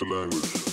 to language.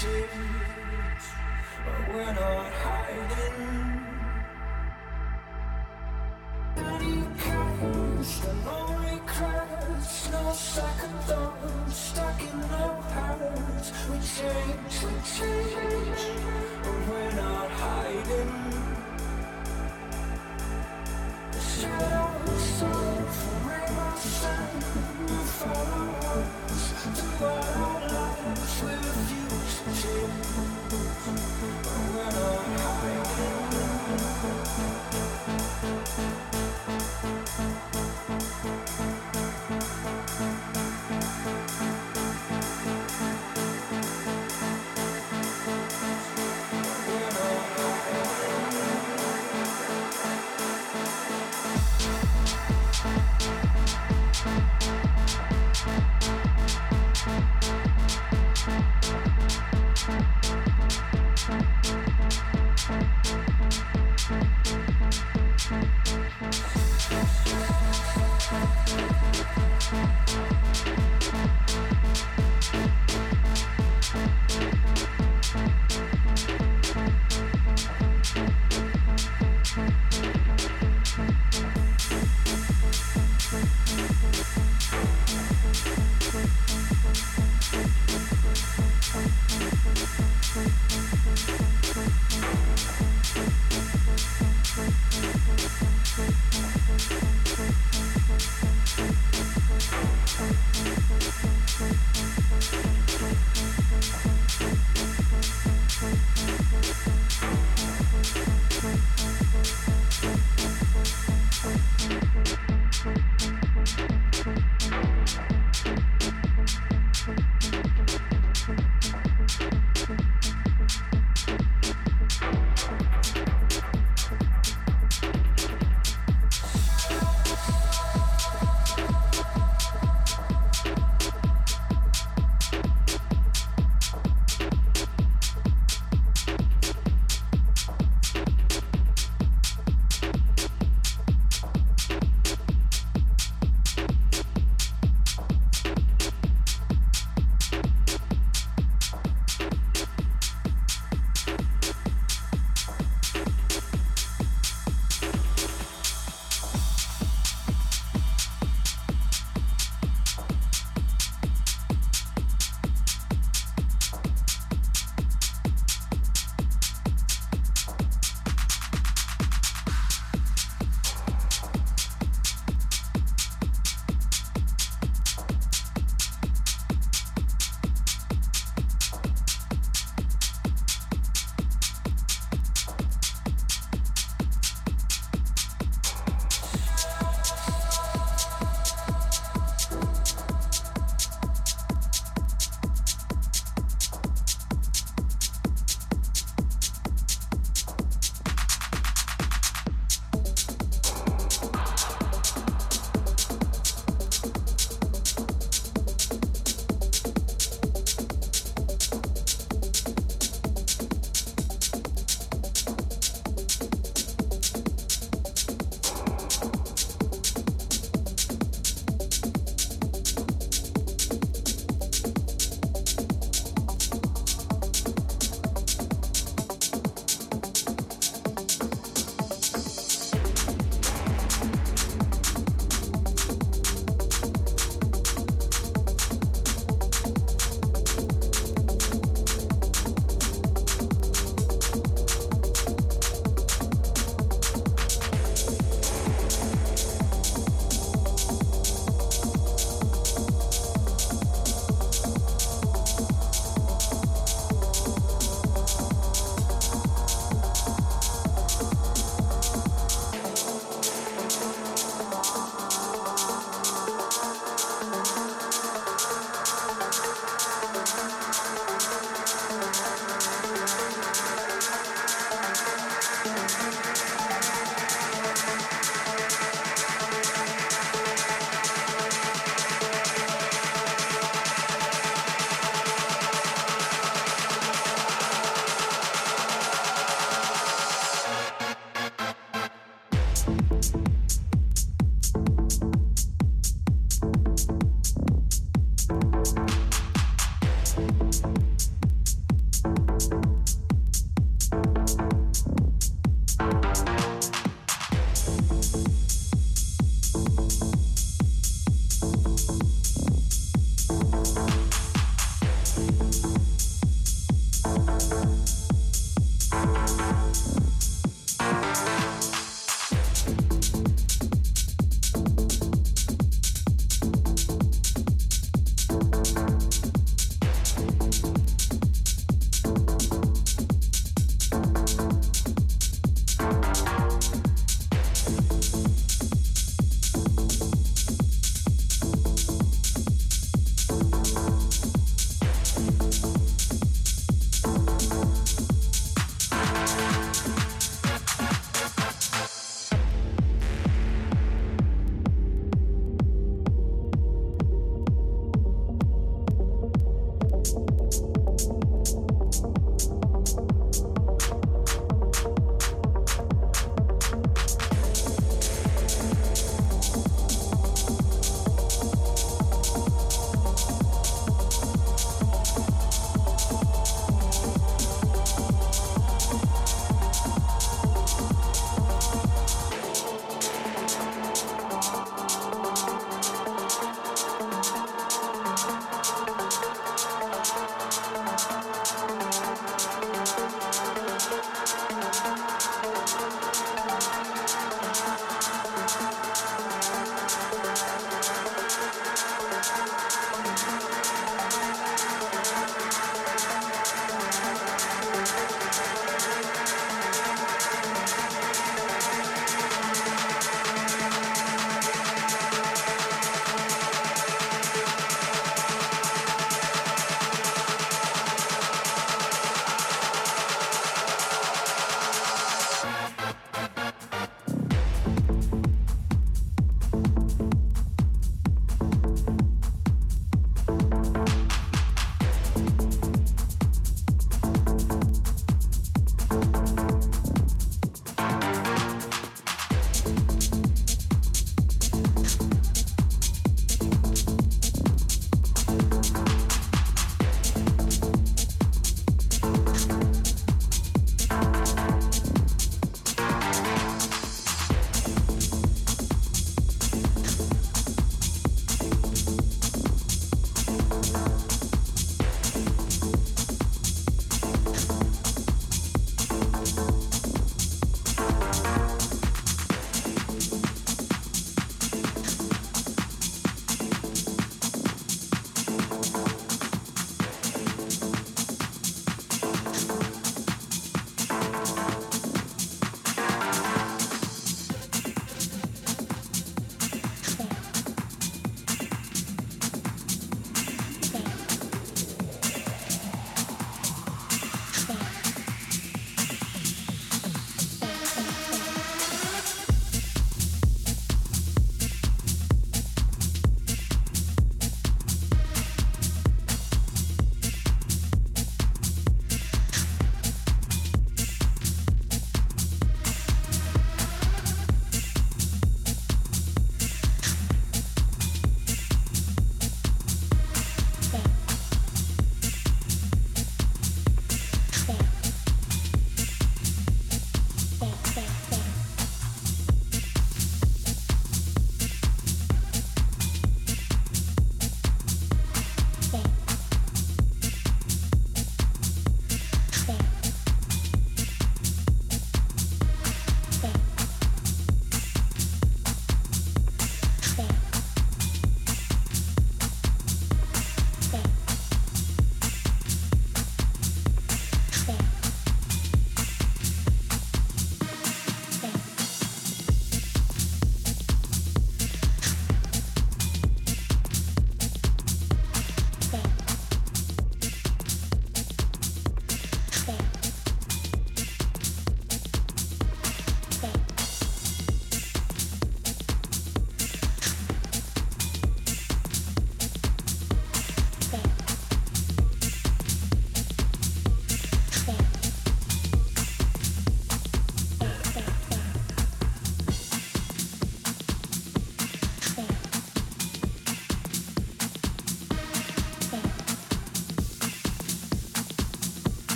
Tears, but we're not hiding. Dirty cars, the lonely crowds, no second thoughts, stuck in the past. We change, we change, but we're not hiding. The shadows of forever follow us to our Thank you.